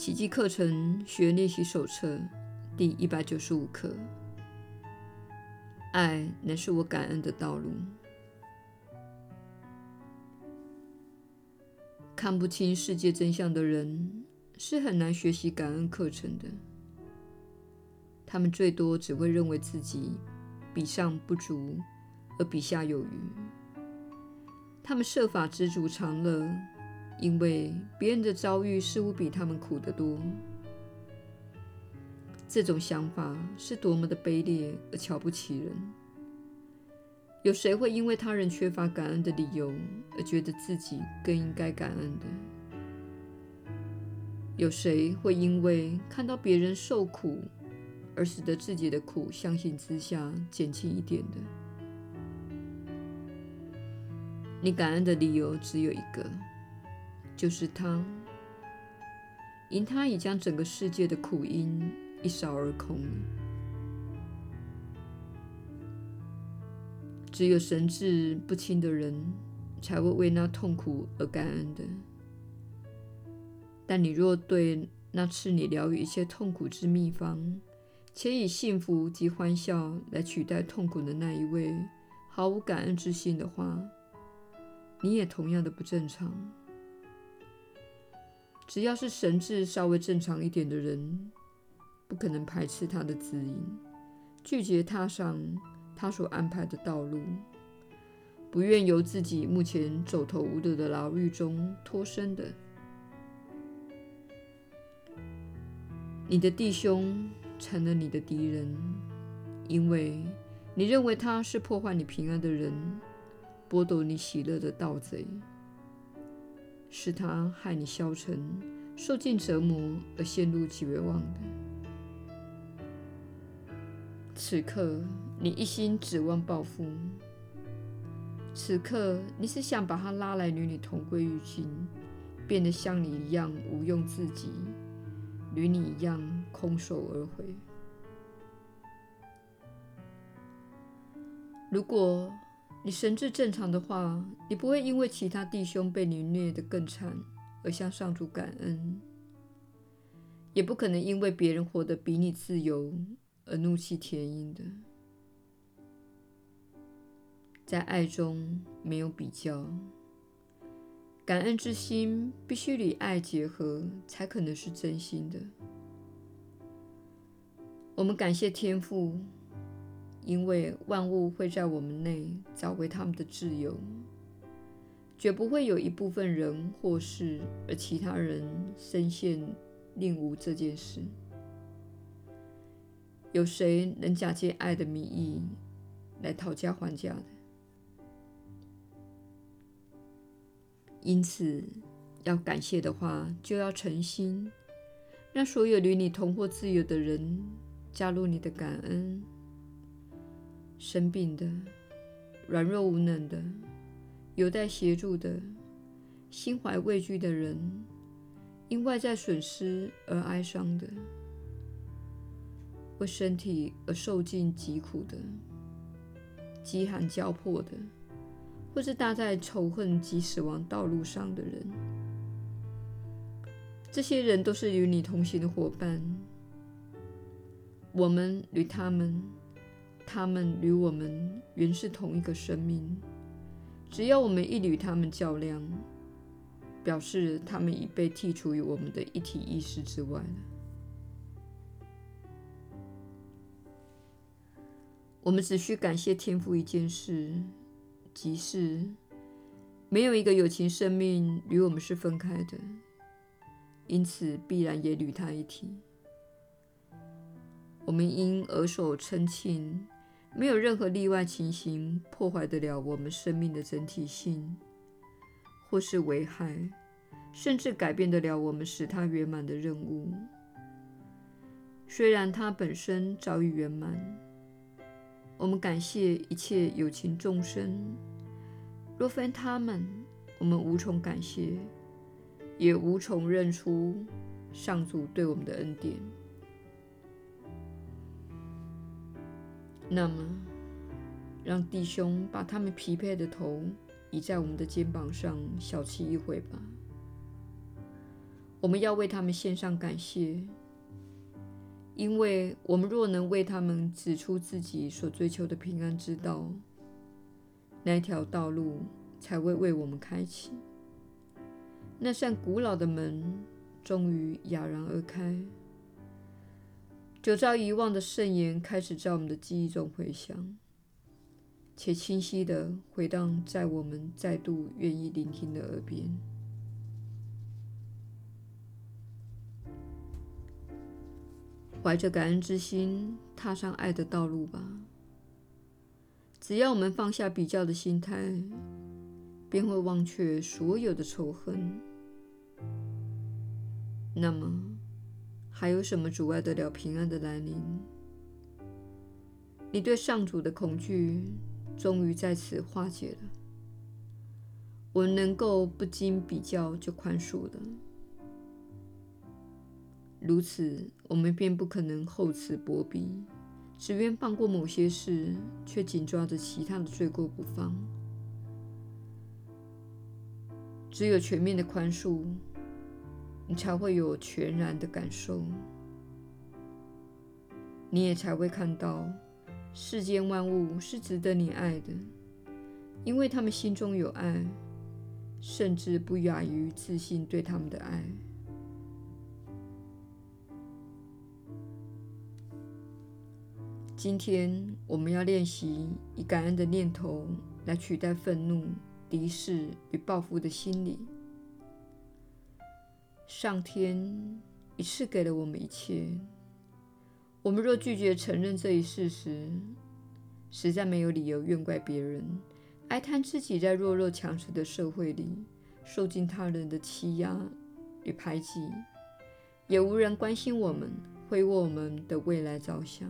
奇迹课程学练习手册第一百九十五课：爱乃是我感恩的道路。看不清世界真相的人是很难学习感恩课程的。他们最多只会认为自己比上不足，而比下有余。他们设法知足常乐，因为别人的遭遇似乎比他们苦得多。这种想法是多么的卑劣而瞧不起人！有谁会因为他人缺乏感恩的理由而觉得自己更应该感恩的？有谁会因为看到别人受苦，而使得自己的苦相形之下减轻一点的？你感恩的理由只有一个，就是他，因他已将整个世界的苦因一扫而空。只有神志不清的人，才会为那痛苦而感恩的。但你若对那赐你疗愈一切痛苦之秘方，且以幸福及欢笑来取代痛苦的那一位，毫无感恩之心的话，你也同样的不正常。只要是神智稍微正常一点的人，不可能排斥他的指引，拒绝踏上他所安排的道路，不愿由自己目前走投无路的牢狱中脱身的。你的弟兄成了你的敌人，因为你认为他是破坏你平安的人，剥夺你喜乐的盗贼，是他害你消沉、受尽折磨而陷入绝望的。此刻，你一心指望报复；此刻，你是想把他拉来与你同归于尽，变得像你一样无用至极，与你一样空手而回。如果你神智正常的话，你不会因为其他弟兄被你虐得更惨而向上主感恩，也不可能因为别人活得比你自由。而怒气填膺的，在爱中没有比较，感恩之心必须与爱结合，才可能是真心的。我们感谢天父，因为万物会在我们内找回他们的自由，绝不会有一部分人或事，而其他人深陷令无这件事。有谁能假借爱的名义来讨价还价的？因此，要感谢的话，就要诚心，让所有与你同获自由的人加入你的感恩。生病的、软弱无能的、有待协助的、心怀畏惧的人，因外在损失而哀伤的。为身体而受尽疾苦的、饥寒交迫的，或是搭在仇恨及死亡道路上的人，这些人都是与你同行的伙伴。我们与他们，他们与我们，原是同一个生命。只要我们一与他们较量，表示他们已被剔除于我们的一体意识之外了。我们只需感谢天父一件事，即是没有一个有情生命与我们是分开的，因此必然也与他一体。我们因耳手称庆，没有任何例外情形破坏得了我们生命的整体性，或是危害，甚至改变得了我们使它圆满的任务。虽然它本身早已圆满。我们感谢一切有情众生，若非他们，我们无从感谢，也无从认出上主对我们的恩典。那么，让弟兄把他们疲惫的头倚在我们的肩膀上，小憩一会吧。我们要为他们献上感谢，因为我们若能为他们指出自己所追求的平安之道，那条道路才会为我们开启，那扇古老的门终于哑然而开。久遭遗忘的圣言开始在我们的记忆中回响，且清晰地回荡在我们再度愿意聆听的耳边。怀着感恩之心，踏上爱的道路吧。只要我们放下比较的心态，便会忘却所有的仇恨。那么，还有什么阻碍得了平安的来临？你对上主的恐惧终于在此化解了。我们能够不经比较就宽恕了，如此，我们便不可能厚此薄彼，只愿放过某些事，却紧抓着其他的罪过不放。只有全面的宽恕。你才会有全然的感受，你也才会看到世间万物是值得你爱的，因为他们心中有爱，甚至不亚于自信对他们的爱。今天我们要练习以感恩的念头来取代愤怒、敌视与报复的心理。上天一次给了我们一切，我们若拒绝承认这一事实，实在没有理由怨怪别人，哀叹自己在弱肉强食的社会里受尽他人的欺压与排挤，也无人关心我们，为我们的未来着想。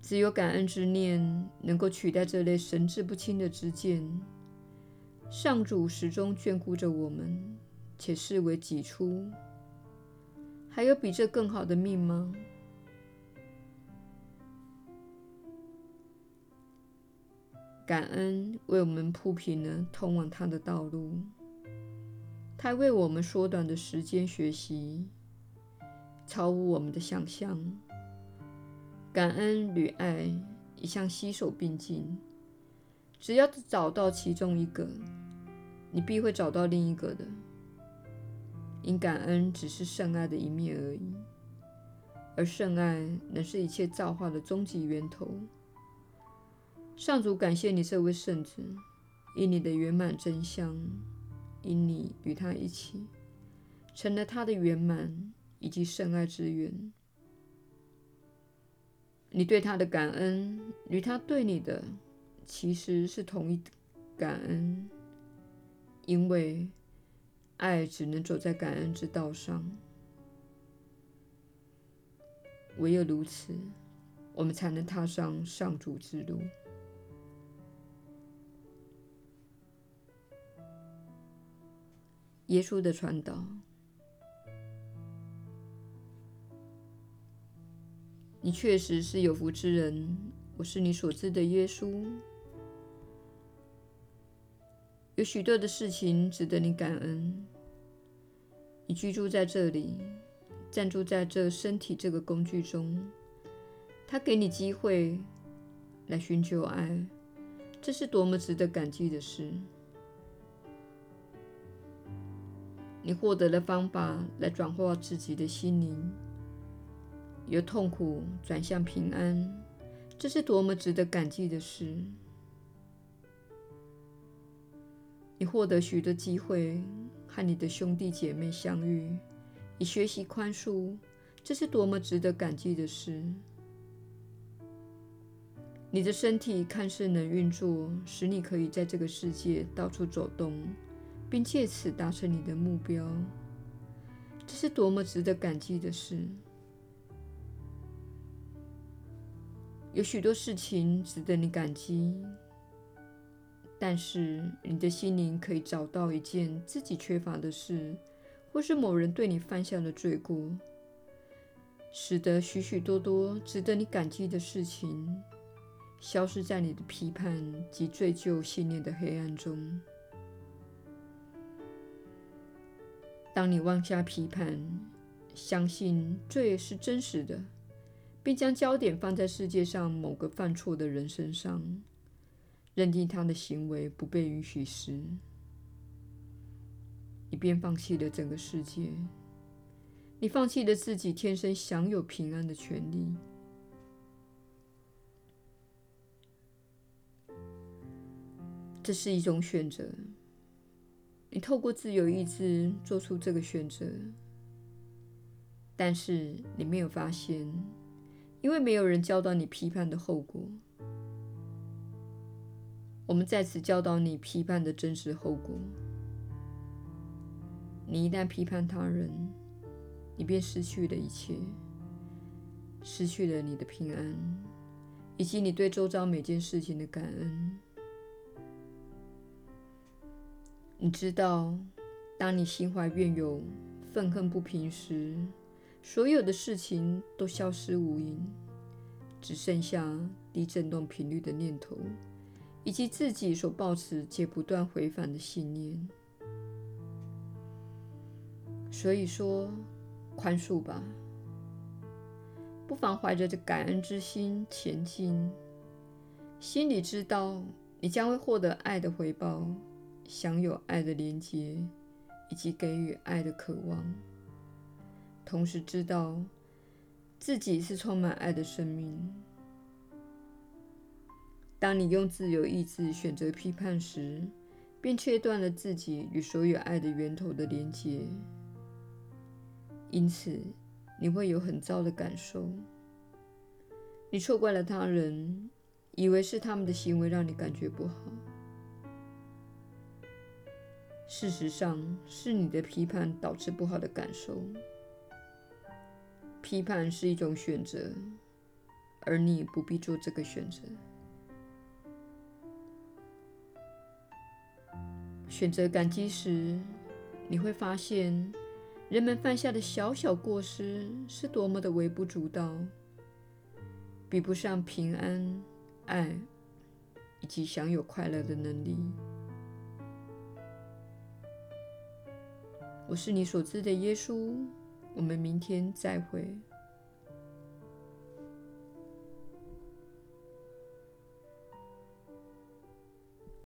只有感恩之念能够取代这类神志不清的知见。上主始终眷顾着我们，且视为己出。还有比这更好的命吗？感恩为我们铺平了通往他的道路，他为我们缩短的时间学习，超乎我们的想象。感恩与爱一向携手并进，只要找到其中一个。你必会找到另一个的，因感恩只是圣爱的一面而已，而圣爱乃是一切造化的终极源头。上主感谢你这位圣子，因你的圆满真相，因你与他一起，成了他的圆满以及圣爱之源。你对他的感恩与他对你的，其实是同一感恩。因为爱只能走在感恩之道上，唯有如此，我们才能踏上上主之路。耶稣的传导，你确实是有福之人。我是你所知的耶稣。有许多的事情值得你感恩。你居住在这里，暂住在这身体这个工具中，他给你机会来寻求爱，这是多么值得感激的事。你获得了方法来转化自己的心灵，由痛苦转向平安，这是多么值得感激的事。你获得许多机会和你的兄弟姐妹相遇，以学习宽恕，这是多么值得感激的事。你的身体看似能运作，使你可以在这个世界到处走动，并借此达成你的目标，这是多么值得感激的事。有许多事情值得你感激。但是，你的心灵可以找到一件自己缺乏的事，或是某人对你犯下的罪过，使得许许多多值得你感激的事情消失在你的批判及罪疚信念的黑暗中。当你妄下批判，相信罪是真实的，并将焦点放在世界上某个犯错的人身上，认定他的行为不被允许时，你便放弃了整个世界，你放弃了自己天生享有平安的权利。这是一种选择，你透过自由意志做出这个选择，但是你没有发现，因为没有人教导你批判的后果。我们在此教导你批判的真实后果。你一旦批判他人，你便失去了一切，失去了你的平安，以及你对周遭每件事情的感恩。你知道，当你心怀怨尤、愤恨不平时，所有的事情都消失无影，只剩下低振动频率的念头，以及自己所抱持且不断回返的信念。所以说，宽恕吧，不妨怀着这感恩之心前进，心里知道你将会获得爱的回报。享有爱的连结，以及给予爱的渴望，同时知道自己是充满爱的生命。当你用自由意志选择批判时，便切断了自己与所有爱的源头的连结，因此你会有很糟的感受。你错怪了他人，以为是他们的行为让你感觉不好。事实上，是你的批判导致不好的感受。批判是一种选择，而你不必做这个选择。选择感激时，你会发现，人们犯下的小小过失是多么的微不足道，比不上平安、爱以及享有快乐的能力。我是你所知的耶稣，我们明天再会。